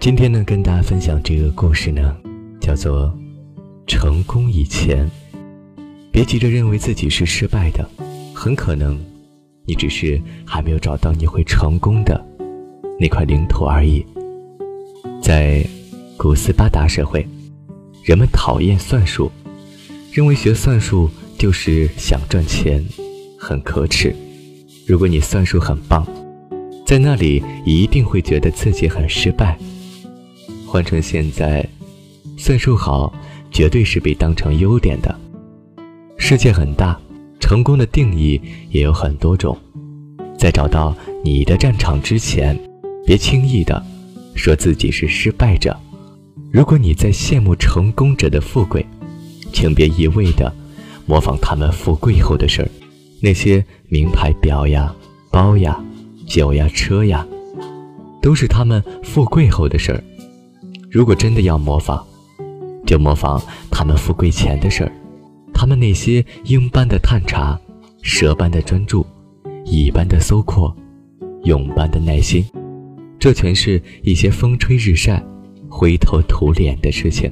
今天呢，跟大家分享这个故事呢，叫做“成功以前”。别急着认为自己是失败的，很可能你只是还没有找到你会成功的那块领土而已。在古斯巴达社会，人们讨厌算术，认为学算术就是想赚钱，很可耻。如果你算术很棒，在那里一定会觉得自己很失败。换成现在，算术好绝对是被当成优点的。世界很大，成功的定义也有很多种。在找到你的战场之前，别轻易的说自己是失败者。如果你在羡慕成功者的富贵，请别一味的模仿他们富贵后的事儿。那些名牌表呀、包呀、酒呀、车呀，都是他们富贵后的事儿。如果真的要模仿，就模仿他们富贵前的事儿。他们那些鹰般的探查、蛇般的专注、蚁般的搜括、蛹般的耐心，这全是一些风吹日晒、灰头土脸的事情。